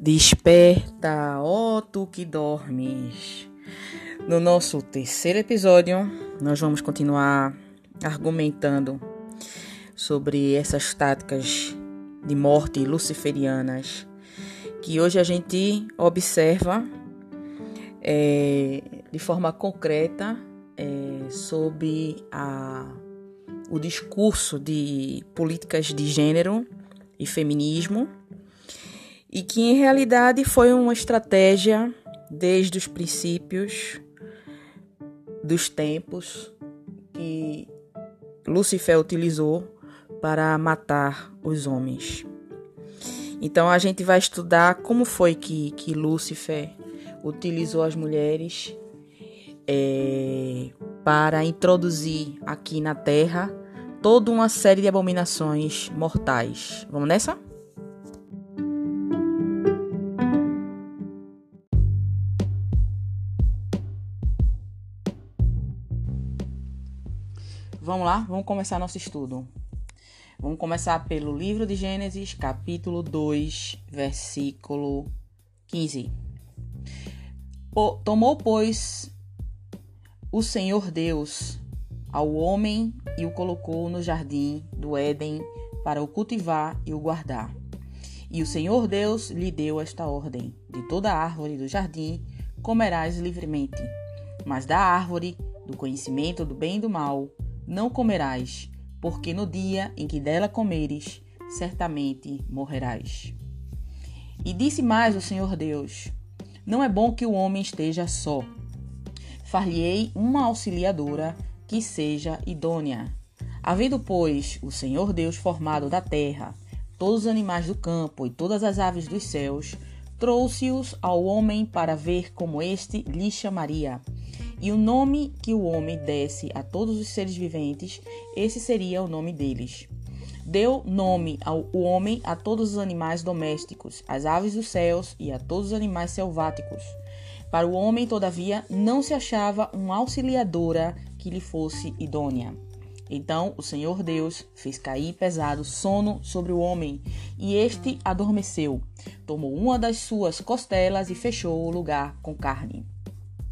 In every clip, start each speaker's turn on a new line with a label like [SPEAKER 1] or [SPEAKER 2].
[SPEAKER 1] Desperta, ó tu que dormes. No nosso terceiro episódio, nós vamos continuar argumentando sobre essas táticas de morte luciferianas que hoje a gente observa é, de forma concreta é, sobre a, o discurso de políticas de gênero e feminismo e que em realidade foi uma estratégia desde os princípios dos tempos que Lucifer utilizou para matar os homens. Então a gente vai estudar como foi que, que Lúcifer utilizou as mulheres é, para introduzir aqui na Terra toda uma série de abominações mortais. Vamos nessa? Vamos lá, vamos começar nosso estudo. Vamos começar pelo livro de Gênesis, capítulo 2, versículo 15. Tomou, pois, o Senhor Deus ao homem e o colocou no jardim do Éden para o cultivar e o guardar. E o Senhor Deus lhe deu esta ordem: De toda árvore do jardim comerás livremente, mas da árvore do conhecimento do bem e do mal não comerás, porque no dia em que dela comeres, certamente morrerás. E disse mais o Senhor Deus: Não é bom que o homem esteja só. Far-lhe-ei uma auxiliadora que seja idônea. Havendo, pois, o Senhor Deus formado da terra, todos os animais do campo e todas as aves dos céus, trouxe-os ao homem para ver como este lhe chamaria. E o nome que o homem desse a todos os seres viventes, esse seria o nome deles. Deu nome ao homem a todos os animais domésticos, às aves dos céus e a todos os animais selváticos. Para o homem, todavia, não se achava uma auxiliadora que lhe fosse idônea. Então o Senhor Deus fez cair pesado sono sobre o homem, e este adormeceu. Tomou uma das suas costelas e fechou o lugar com carne.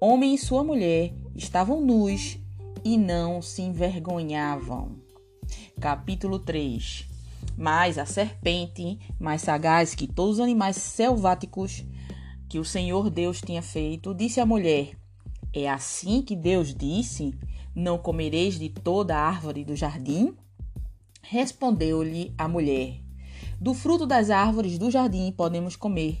[SPEAKER 1] homem e sua mulher estavam nus e não se envergonhavam. Capítulo 3 Mas a serpente, mais sagaz que todos os animais selváticos que o Senhor Deus tinha feito, disse à mulher: É assim que Deus disse: Não comereis de toda a árvore do jardim? Respondeu-lhe a mulher: Do fruto das árvores do jardim podemos comer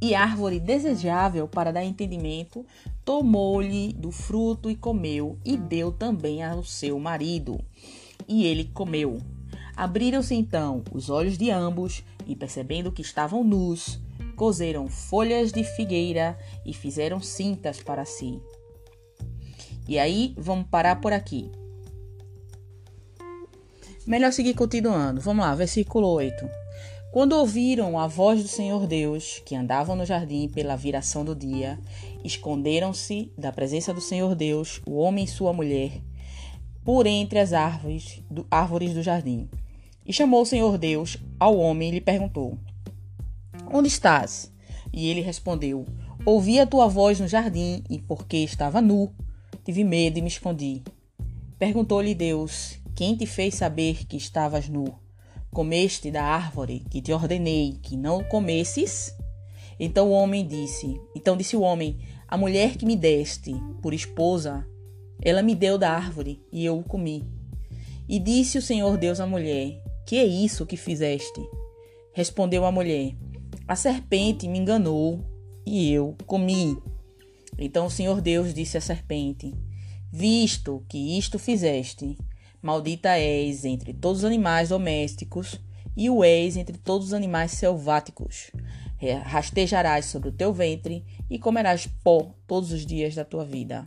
[SPEAKER 1] e árvore desejável para dar entendimento, tomou-lhe do fruto e comeu, e deu também ao seu marido. E ele comeu. Abriram-se então os olhos de ambos, e percebendo que estavam nus, cozeram folhas de figueira e fizeram cintas para si. E aí, vamos parar por aqui. Melhor seguir continuando. Vamos lá, versículo 8. Quando ouviram a voz do Senhor Deus, que andavam no jardim pela viração do dia, esconderam-se da presença do Senhor Deus, o homem e sua mulher, por entre as árvores do, árvores do jardim. E chamou o Senhor Deus ao homem e lhe perguntou: Onde estás? E ele respondeu: Ouvi a tua voz no jardim, e porque estava nu, tive medo e me escondi. Perguntou-lhe Deus: Quem te fez saber que estavas nu? Comeste da árvore que te ordenei que não comesses? Então o homem disse: Então disse o homem: A mulher que me deste por esposa, ela me deu da árvore e eu o comi. E disse o Senhor Deus à mulher: Que é isso que fizeste? Respondeu a mulher: A serpente me enganou e eu comi. Então o Senhor Deus disse à serpente: Visto que isto fizeste, maldita és entre todos os animais domésticos e o és entre todos os animais selváticos. Rastejarás sobre o teu ventre e comerás pó todos os dias da tua vida.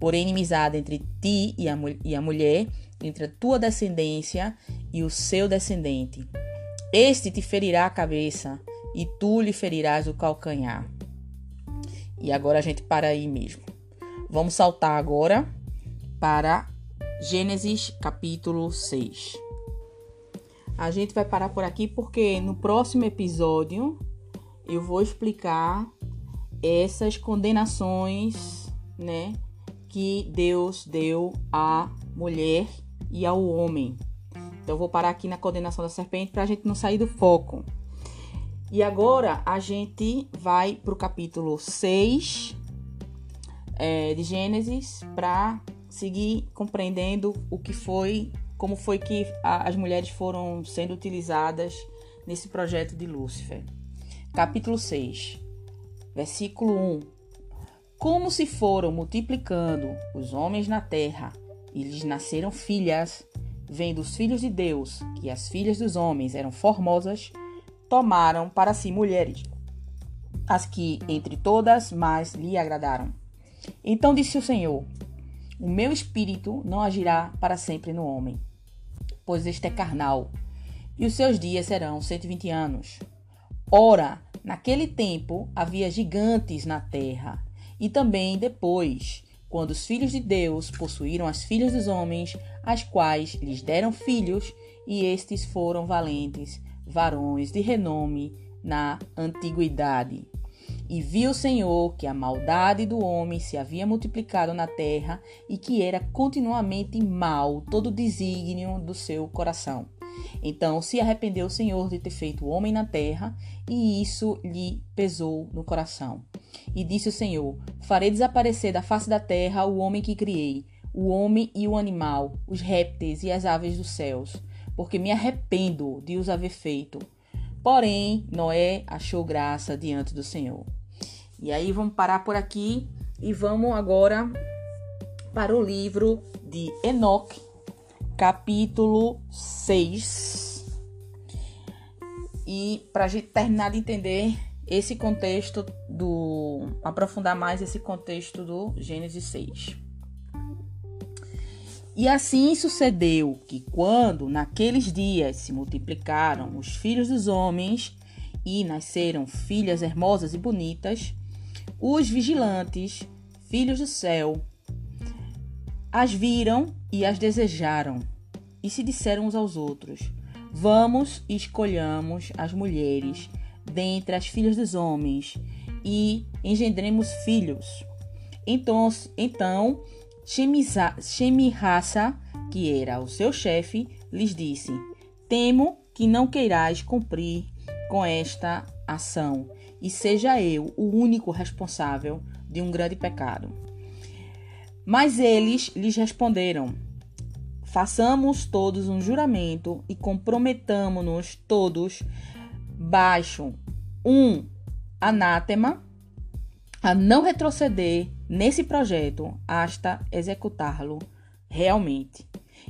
[SPEAKER 1] Porém, inimizade entre ti e a, e a mulher, entre a tua descendência e o seu descendente. Este te ferirá a cabeça e tu lhe ferirás o calcanhar. E agora a gente para aí mesmo. Vamos saltar agora para Gênesis capítulo 6. A gente vai parar por aqui porque no próximo episódio eu vou explicar essas condenações, né, que Deus deu à mulher e ao homem. Então vou parar aqui na condenação da serpente para a gente não sair do foco. E agora a gente vai para o capítulo 6 é, de Gênesis para seguir compreendendo o que foi, como foi que a, as mulheres foram sendo utilizadas nesse projeto de Lúcifer. Capítulo 6, versículo 1. Como se foram multiplicando os homens na terra e lhes nasceram filhas, vendo os filhos de Deus que as filhas dos homens eram formosas, tomaram para si mulheres, as que entre todas mais lhe agradaram. Então disse o Senhor: O meu espírito não agirá para sempre no homem, pois este é carnal, e os seus dias serão cento e vinte anos. Ora, naquele tempo havia gigantes na terra, e também depois, quando os filhos de Deus possuíram as filhas dos homens, as quais lhes deram filhos, e estes foram valentes, varões de renome na antiguidade. E viu o Senhor que a maldade do homem se havia multiplicado na terra e que era continuamente mal todo o desígnio do seu coração. Então se arrependeu o Senhor de ter feito o homem na terra, e isso lhe pesou no coração. E disse o Senhor: Farei desaparecer da face da terra o homem que criei, o homem e o animal, os répteis e as aves dos céus, porque me arrependo de os haver feito. Porém, Noé achou graça diante do Senhor. E aí vamos parar por aqui e vamos agora para o livro de Enoque, capítulo 6. E para a gente terminar de entender esse contexto do. aprofundar mais esse contexto do Gênesis 6. E assim sucedeu que, quando naqueles dias se multiplicaram os filhos dos homens e nasceram filhas hermosas e bonitas, os vigilantes, filhos do céu, as viram e as desejaram, e se disseram uns aos outros: Vamos e escolhamos as mulheres dentre as filhas dos homens e engendremos filhos. Então, então Shemirassa, que era o seu chefe, lhes disse: Temo que não queirais cumprir com esta ação e seja eu o único responsável de um grande pecado. Mas eles lhes responderam: Façamos todos um juramento e comprometamo-nos todos baixo um anátema a não retroceder nesse projeto hasta executá-lo realmente.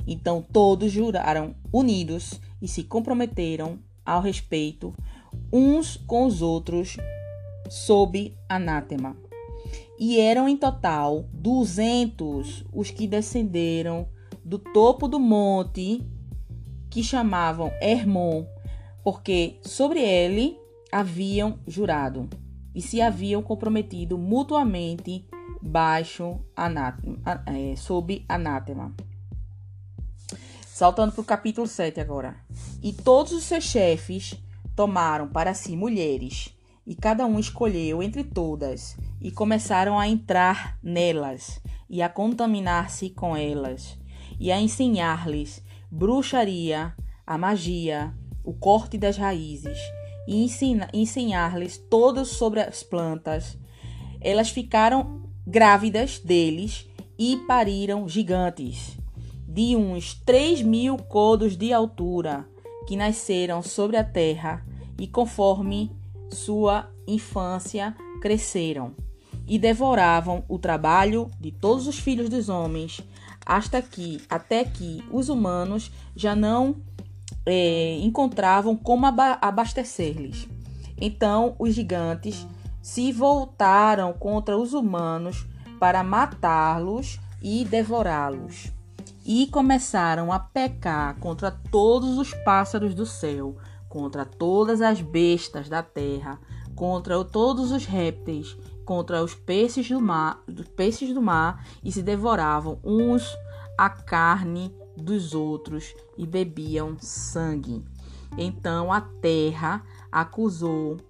[SPEAKER 1] Então todos juraram unidos e se comprometeram ao respeito uns com os outros sob anátema. E eram em total duzentos os que descenderam do topo do monte que chamavam Hermon, porque sobre ele haviam jurado e se haviam comprometido mutuamente baixo anátema, é, sob anátema. Saltando para o capítulo 7 agora. E todos os seus chefes tomaram para si mulheres, e cada um escolheu entre todas, e começaram a entrar nelas, e a contaminar-se com elas, e a ensinar-lhes bruxaria, a magia, o corte das raízes, e ensinar-lhes todos sobre as plantas. Elas ficaram grávidas deles e pariram gigantes, de uns três mil codos de altura, que nasceram sobre a terra e conforme sua infância cresceram e devoravam o trabalho de todos os filhos dos homens, hasta que, até que os humanos já não é, encontravam como abastecer-lhes. Então os gigantes se voltaram contra os humanos para matá-los e devorá-los. E começaram a pecar contra todos os pássaros do céu, contra todas as bestas da terra, contra todos os répteis, contra os peixes do mar, os peixes do mar e se devoravam uns a carne dos outros e bebiam sangue. Então a terra acusou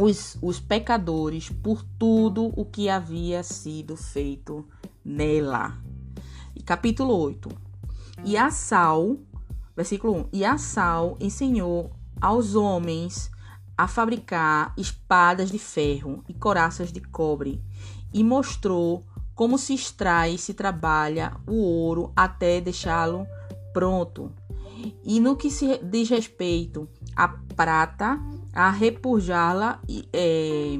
[SPEAKER 1] os, os pecadores por tudo o que havia sido feito nela. E capítulo 8. E a Sal, versículo 1. E a Sal ensinou aos homens a fabricar espadas de ferro e coraças de cobre e mostrou como se extrai e se trabalha o ouro até deixá-lo pronto. E no que se diz respeito à prata, a repujá-la e é,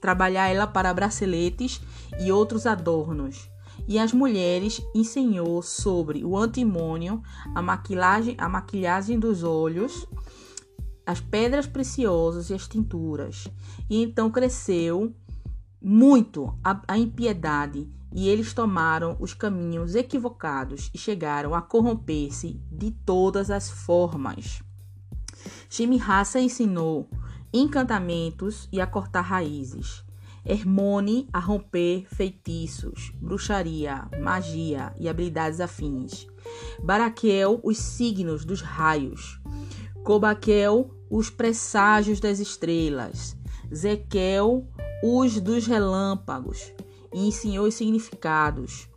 [SPEAKER 1] trabalhar ela para braceletes e outros adornos. E as mulheres ensinou sobre o antimônio, a maquilagem, a maquilhagem dos olhos, as pedras preciosas e as tinturas. E então cresceu muito a, a impiedade, e eles tomaram os caminhos equivocados e chegaram a corromper-se de todas as formas. Shimihasa ensinou encantamentos e a cortar raízes. Hermone a romper feitiços, bruxaria, magia e habilidades afins. Baraquel os signos dos raios. Cobaquel os presságios das estrelas. Zequel os dos relâmpagos e ensinou os significados.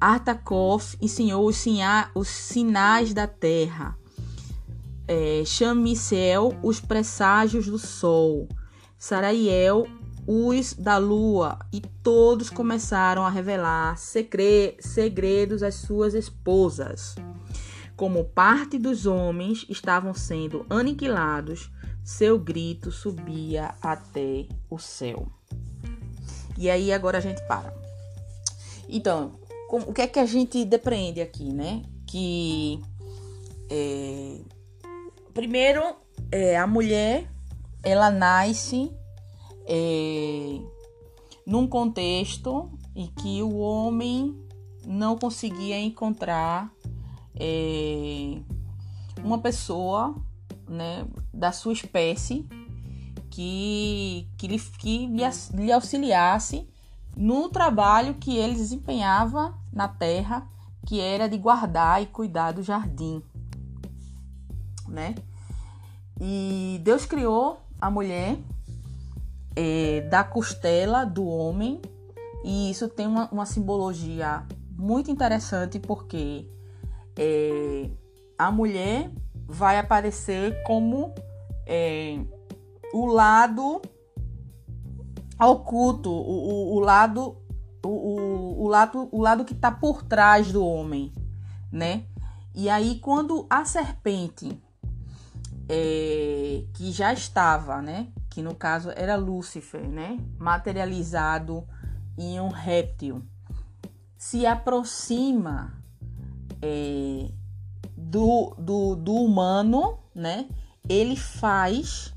[SPEAKER 1] Artakoff ensinou os, os sinais da terra. É, Chamisel, os presságios do sol. Saraiel, os da lua. E todos começaram a revelar segredos às suas esposas. Como parte dos homens estavam sendo aniquilados, seu grito subia até o céu. E aí agora a gente para. Então, o que é que a gente depreende aqui, né? Que é, primeiro é, a mulher ela nasce é, num contexto em que o homem não conseguia encontrar é, uma pessoa né, da sua espécie que, que, lhe, que lhe, auxiliasse no trabalho que ele desempenhava na terra, que era de guardar e cuidar do jardim, né? E Deus criou a mulher é, da costela do homem, e isso tem uma, uma simbologia muito interessante porque é, a mulher vai aparecer como é, o lado oculto, o, o, o lado o, o, lado o lado que está por trás do homem, né? E aí quando a serpente é, que já estava, né? Que no caso era Lúcifer, né? Materializado em um réptil, se aproxima é, do, do, do humano, né? Ele faz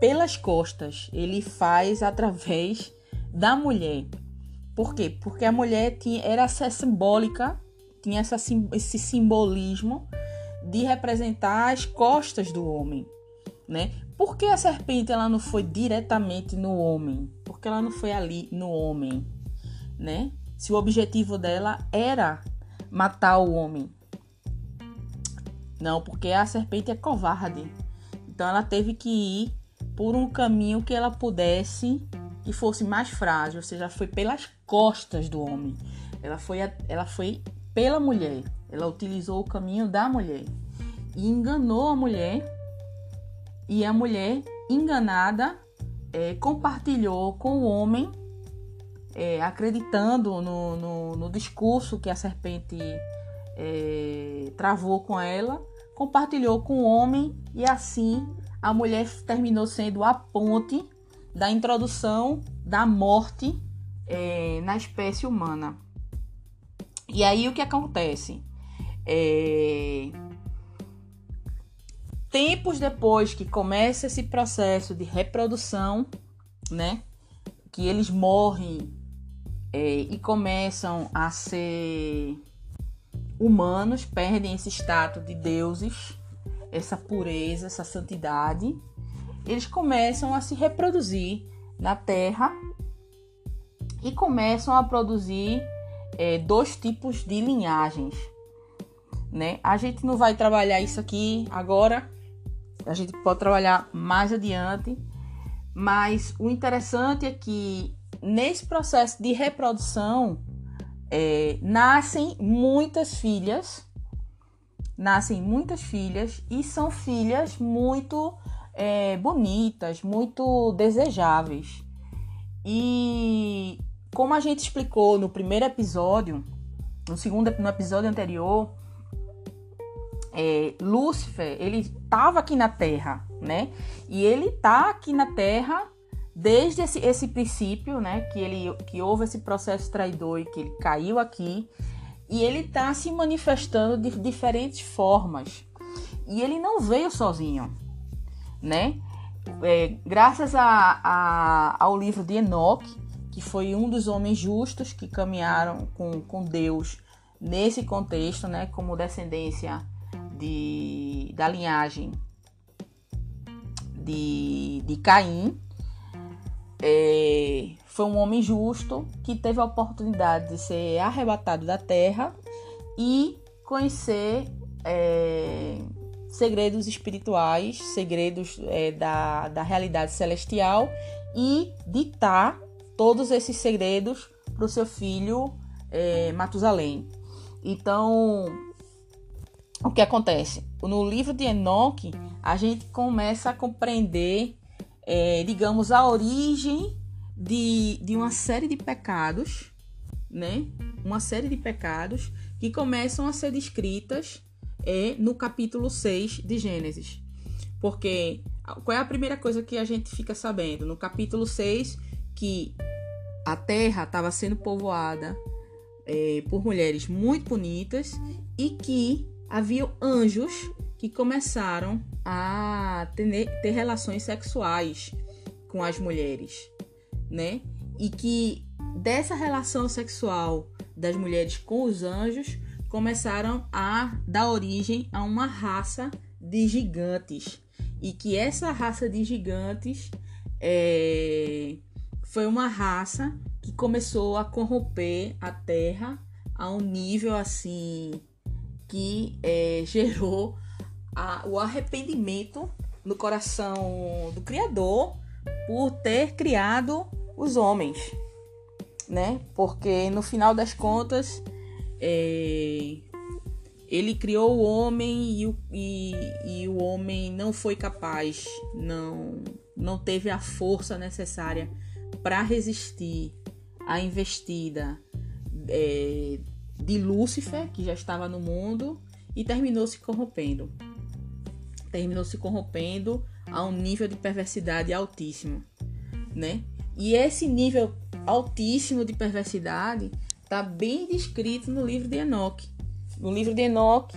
[SPEAKER 1] pelas costas, ele faz através da mulher. Por quê? Porque a mulher tinha, era essa simbólica, tinha essa, esse simbolismo de representar as costas do homem, né? Por que a serpente ela não foi diretamente no homem? Porque ela não foi ali no homem, né? Se o objetivo dela era matar o homem. Não, porque a serpente é covarde. Então ela teve que ir por um caminho que ela pudesse que fosse mais frágil, ou seja, foi pelas costas do homem. Ela foi, ela foi pela mulher. Ela utilizou o caminho da mulher e enganou a mulher e a mulher enganada é, compartilhou com o homem, é, acreditando no, no, no, discurso que a serpente é, travou com ela, compartilhou com o homem e assim a mulher terminou sendo a ponte da introdução da morte é, na espécie humana. E aí o que acontece? É... Tempos depois que começa esse processo de reprodução, né? Que eles morrem é, e começam a ser humanos, perdem esse status de deuses, essa pureza, essa santidade. Eles começam a se reproduzir na Terra e começam a produzir é, dois tipos de linhagens. Né? A gente não vai trabalhar isso aqui agora, a gente pode trabalhar mais adiante, mas o interessante é que nesse processo de reprodução é, nascem muitas filhas, nascem muitas filhas e são filhas muito é, bonitas, muito desejáveis. E como a gente explicou no primeiro episódio, no segundo no episódio anterior, é, Lúcifer ele estava aqui na Terra, né? E ele tá aqui na Terra desde esse, esse princípio, né? Que ele que houve esse processo traidor e que ele caiu aqui e ele tá se manifestando de diferentes formas. E ele não veio sozinho, né? É, graças a, a, ao livro de Enoch, que foi um dos homens justos que caminharam com, com Deus nesse contexto, né, como descendência de, da linhagem de, de Caim. É, foi um homem justo que teve a oportunidade de ser arrebatado da terra e conhecer é, segredos espirituais, segredos é, da, da realidade celestial e ditar todos esses segredos para o seu filho é, Matusalém. Então, o que acontece? No livro de Enoque, a gente começa a compreender, é, digamos, a origem de, de uma série de pecados, né? Uma série de pecados que começam a ser descritas é, no capítulo 6 de Gênesis. Porque qual é a primeira coisa que a gente fica sabendo? No capítulo 6, que a terra estava sendo povoada é, por mulheres muito bonitas e que havia anjos que começaram a ter, ter relações sexuais com as mulheres, né? E que dessa relação sexual das mulheres com os anjos começaram a dar origem a uma raça de gigantes e que essa raça de gigantes é, foi uma raça que começou a corromper a terra a um nível assim que é, gerou a, o arrependimento no coração do Criador por ter criado os homens, né? Porque no final das contas é, ele criou o homem e o, e, e o homem não foi capaz, não, não teve a força necessária para resistir à investida é, de Lúcifer, que já estava no mundo, e terminou se corrompendo. Terminou se corrompendo a um nível de perversidade altíssimo, né? E esse nível altíssimo de perversidade está bem descrito no livro de Enoque. No livro de Enoque,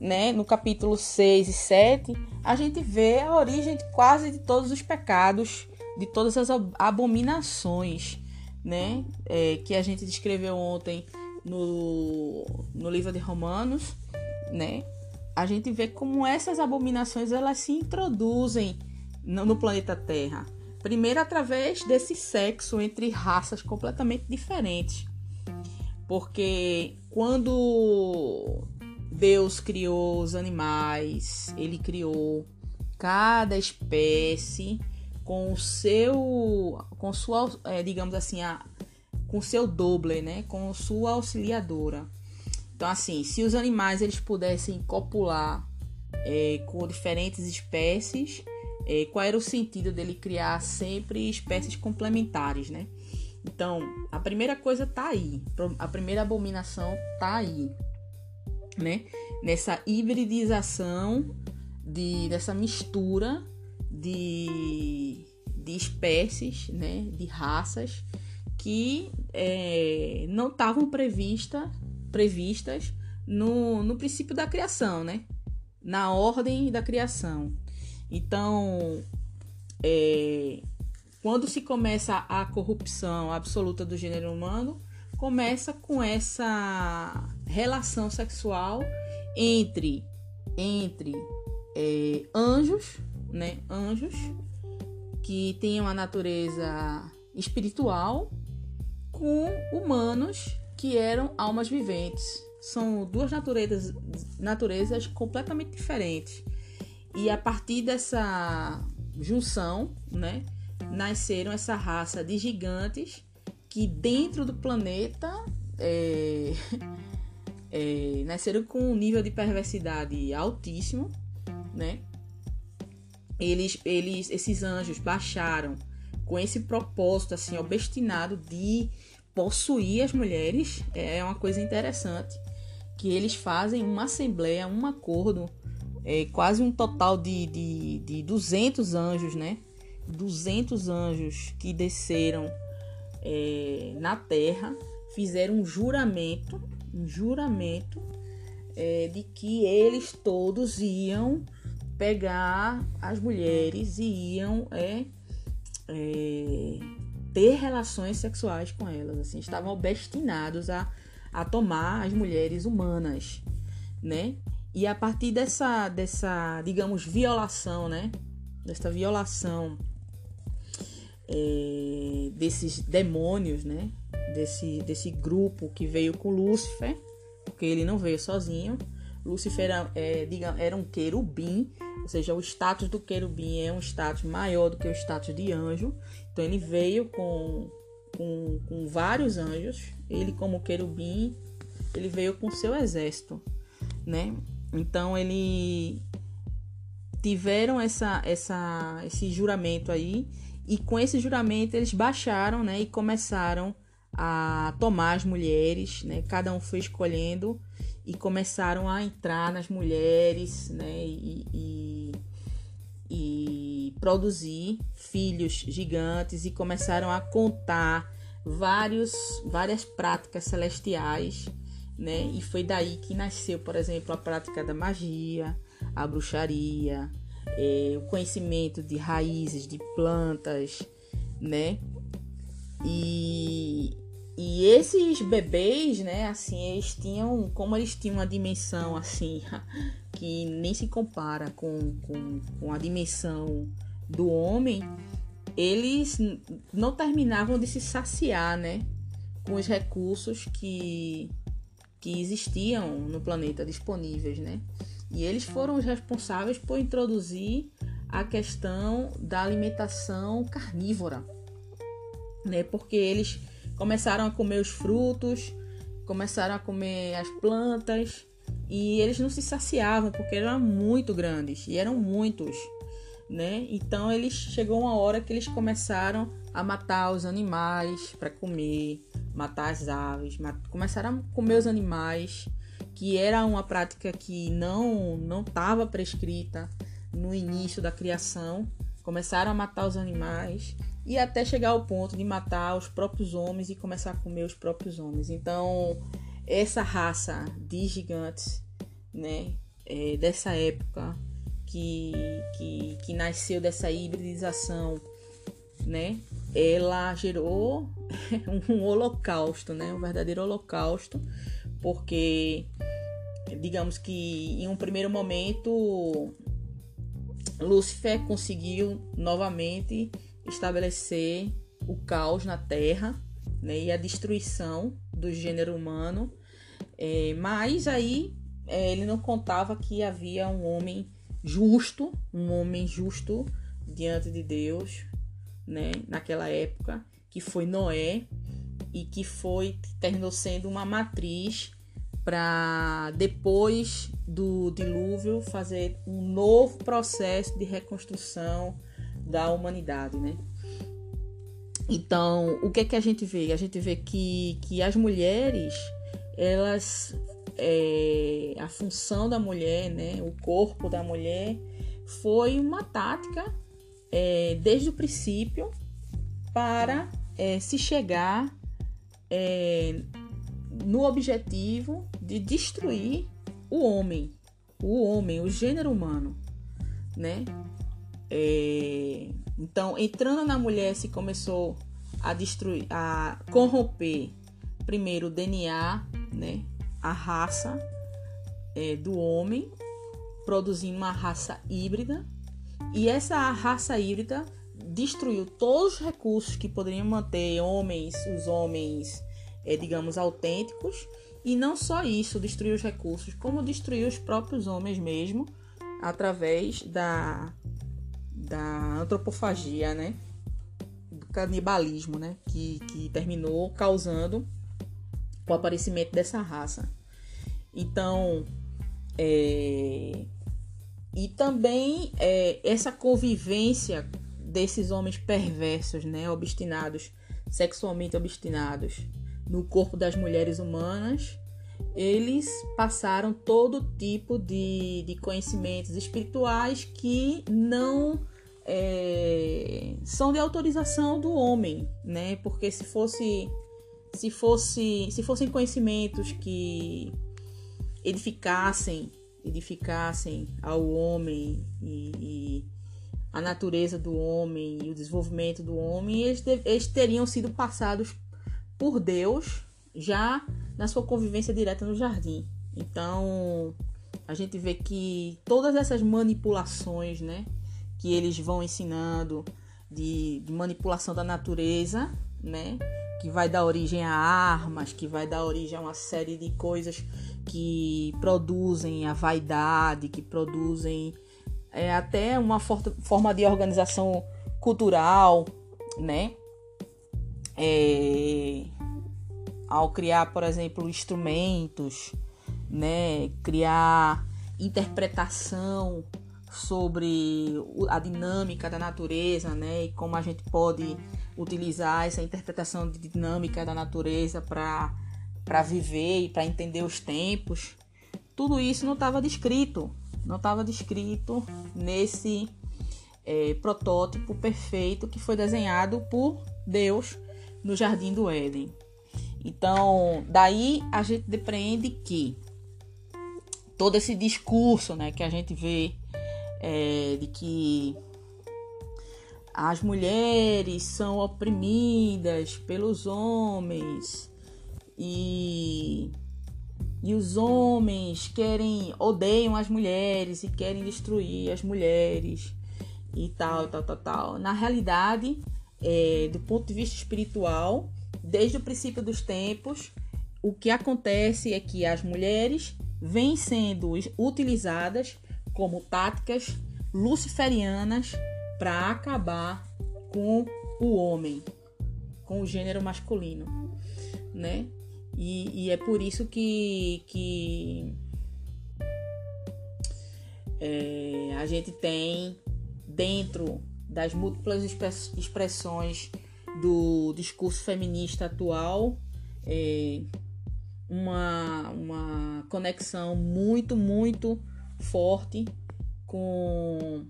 [SPEAKER 1] né, no capítulo 6 e 7, a gente vê a origem de quase de todos os pecados de todas as abominações, né? É, que a gente descreveu ontem no, no livro de Romanos, né? A gente vê como essas abominações elas se introduzem no, no planeta Terra. Primeiro através desse sexo entre raças completamente diferentes. Porque quando Deus criou os animais, ele criou cada espécie com o seu, com sua, é, digamos assim, a, com seu doble, né, com sua auxiliadora. Então, assim, se os animais eles pudessem copular é, com diferentes espécies, é, qual era o sentido dele criar sempre espécies complementares, né? Então, a primeira coisa tá aí, a primeira abominação tá aí, né? Nessa hibridização de dessa mistura de, de espécies, né? De raças que é, não estavam prevista, previstas no, no princípio da criação, né? Na ordem da criação. Então, é, quando se começa a corrupção absoluta do gênero humano, começa com essa relação sexual entre entre é, anjos, né? Anjos que têm uma natureza espiritual com humanos que eram almas viventes. São duas naturezas, naturezas completamente diferentes. E a partir dessa junção, né, nasceram essa raça de gigantes que dentro do planeta é, é, nasceram com um nível de perversidade altíssimo, né? Eles, eles, esses anjos baixaram com esse propósito assim obstinado de possuir as mulheres. É uma coisa interessante que eles fazem uma assembleia, um acordo é, quase um total de, de, de 200 anjos, né? 200 anjos que desceram é, na terra fizeram um juramento, um juramento é, de que eles todos iam pegar as mulheres e iam é, é, ter relações sexuais com elas, assim, estavam obstinados a, a tomar as mulheres humanas, né? E a partir dessa, dessa digamos, violação, né? Dessa violação é, desses demônios, né? Desse, desse grupo que veio com Lúcifer, porque ele não veio sozinho. Lúcifer era, é, digamos, era um querubim, ou seja, o status do querubim é um status maior do que o status de anjo. Então ele veio com, com, com vários anjos. Ele, como querubim, ele veio com seu exército, né? Então ele tiveram essa, essa, esse juramento aí e com esse juramento eles baixaram, né, e começaram a tomar as mulheres, né? Cada um foi escolhendo e começaram a entrar nas mulheres, né, e, e, produzir filhos gigantes e começaram a contar vários, várias práticas celestiais né? E foi daí que nasceu, por exemplo, a prática da magia, a bruxaria, é, o conhecimento de raízes, de plantas, né? E, e esses bebês, né, assim, eles tinham, como eles tinham uma dimensão assim, que nem se compara com, com, com a dimensão do homem, eles não terminavam de se saciar, né, com os recursos que que existiam no planeta disponíveis, né? E eles foram os responsáveis por introduzir a questão da alimentação carnívora, né? Porque eles começaram a comer os frutos, começaram a comer as plantas e eles não se saciavam porque eram muito grandes e eram muitos, né? Então eles chegou uma hora que eles começaram a matar os animais para comer, matar as aves, mat... começaram a comer os animais, que era uma prática que não não estava prescrita no início da criação. Começaram a matar os animais e até chegar ao ponto de matar os próprios homens e começar a comer os próprios homens. Então, essa raça de gigantes, né, é, dessa época que, que, que nasceu dessa hibridização, né, ela gerou um holocausto, né? Um verdadeiro holocausto, porque digamos que em um primeiro momento Lúcifer conseguiu novamente estabelecer o caos na Terra né, e a destruição do gênero humano, é, mas aí é, ele não contava que havia um homem justo, um homem justo diante de Deus, né, naquela época, que foi Noé e que foi terminou sendo uma matriz para depois do dilúvio fazer um novo processo de reconstrução da humanidade, né? Então, o que é que a gente vê? A gente vê que, que as mulheres, elas, é, a função da mulher, né, o corpo da mulher, foi uma tática é, desde o princípio para é, se chegar é, no objetivo de destruir o homem, o homem, o gênero humano, né? É, então, entrando na mulher, se começou a destruir, a corromper primeiro o DNA, né? A raça é, do homem, produzindo uma raça híbrida, e essa raça híbrida destruiu todos os recursos que poderiam manter homens, os homens, é, digamos, autênticos. E não só isso, destruiu os recursos, como destruiu os próprios homens mesmo, através da, da antropofagia, né? Do canibalismo, né? Que, que terminou causando o aparecimento dessa raça. Então, é, e também é, essa convivência desses homens perversos, né, obstinados, sexualmente obstinados no corpo das mulheres humanas, eles passaram todo tipo de, de conhecimentos espirituais que não é, são de autorização do homem, né? Porque se fosse se fosse se fossem conhecimentos que edificassem edificassem ao homem e, e a natureza do homem e o desenvolvimento do homem, eles, eles teriam sido passados por Deus já na sua convivência direta no jardim. Então, a gente vê que todas essas manipulações, né, que eles vão ensinando de, de, manipulação da natureza, né, que vai dar origem a armas, que vai dar origem a uma série de coisas que produzem a vaidade, que produzem é, até uma forma de organização cultural, né? É, ao criar, por exemplo, instrumentos, né? Criar interpretação sobre a dinâmica da natureza, né? E como a gente pode utilizar essa interpretação de dinâmica da natureza para para viver e para entender os tempos. Tudo isso não estava descrito não estava descrito nesse é, protótipo perfeito que foi desenhado por Deus no Jardim do Éden. Então, daí a gente depreende que todo esse discurso né, que a gente vê é, de que as mulheres são oprimidas pelos homens e e os homens querem, odeiam as mulheres e querem destruir as mulheres e tal, tal, tal, tal. Na realidade, é, do ponto de vista espiritual, desde o princípio dos tempos, o que acontece é que as mulheres vêm sendo utilizadas como táticas luciferianas para acabar com o homem, com o gênero masculino, né? E, e é por isso que, que é, a gente tem dentro das múltiplas expressões do discurso feminista atual é, uma, uma conexão muito, muito forte com,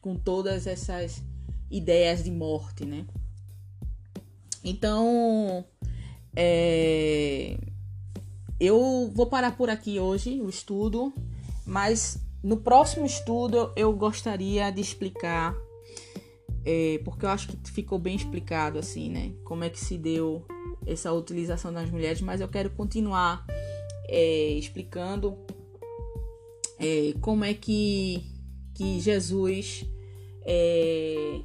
[SPEAKER 1] com todas essas ideias de morte, né? Então, é... Eu vou parar por aqui hoje o estudo, mas no próximo estudo eu gostaria de explicar, é, porque eu acho que ficou bem explicado assim, né? Como é que se deu essa utilização das mulheres, mas eu quero continuar é, explicando é, como é que, que Jesus é,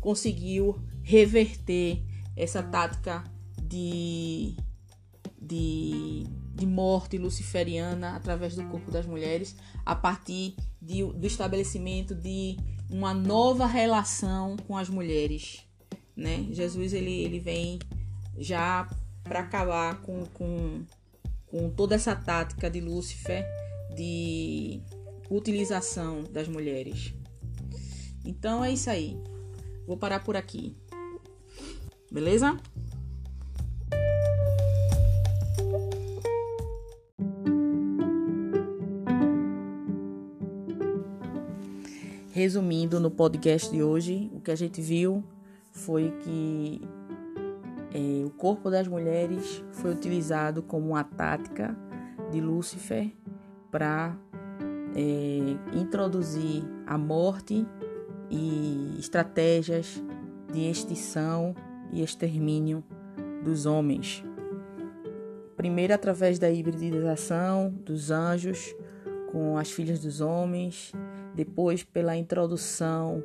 [SPEAKER 1] conseguiu reverter essa tática de, de, de morte luciferiana através do corpo das mulheres, a partir de, do estabelecimento de uma nova relação com as mulheres. Né? Jesus ele, ele vem já para acabar com, com, com toda essa tática de Lúcifer de utilização das mulheres. Então é isso aí. Vou parar por aqui. Beleza? Resumindo no podcast de hoje, o que a gente viu foi que é, o corpo das mulheres foi utilizado como uma tática de Lúcifer para é, introduzir a morte e estratégias de extinção e extermínio dos homens. Primeiro, através da hibridização dos anjos com as filhas dos homens, depois, pela introdução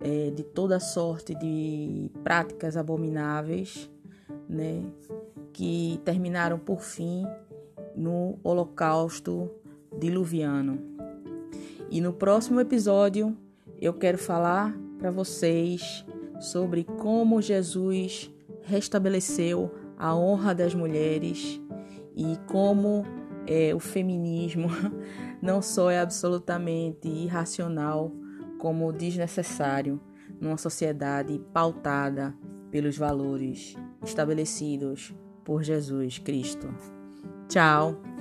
[SPEAKER 1] é, de toda sorte de práticas abomináveis, né, que terminaram por fim no Holocausto diluviano. E no próximo episódio eu quero falar para vocês sobre como Jesus restabeleceu a honra das mulheres e como é, o feminismo não só é absolutamente irracional, como desnecessário numa sociedade pautada pelos valores estabelecidos por Jesus Cristo. Tchau!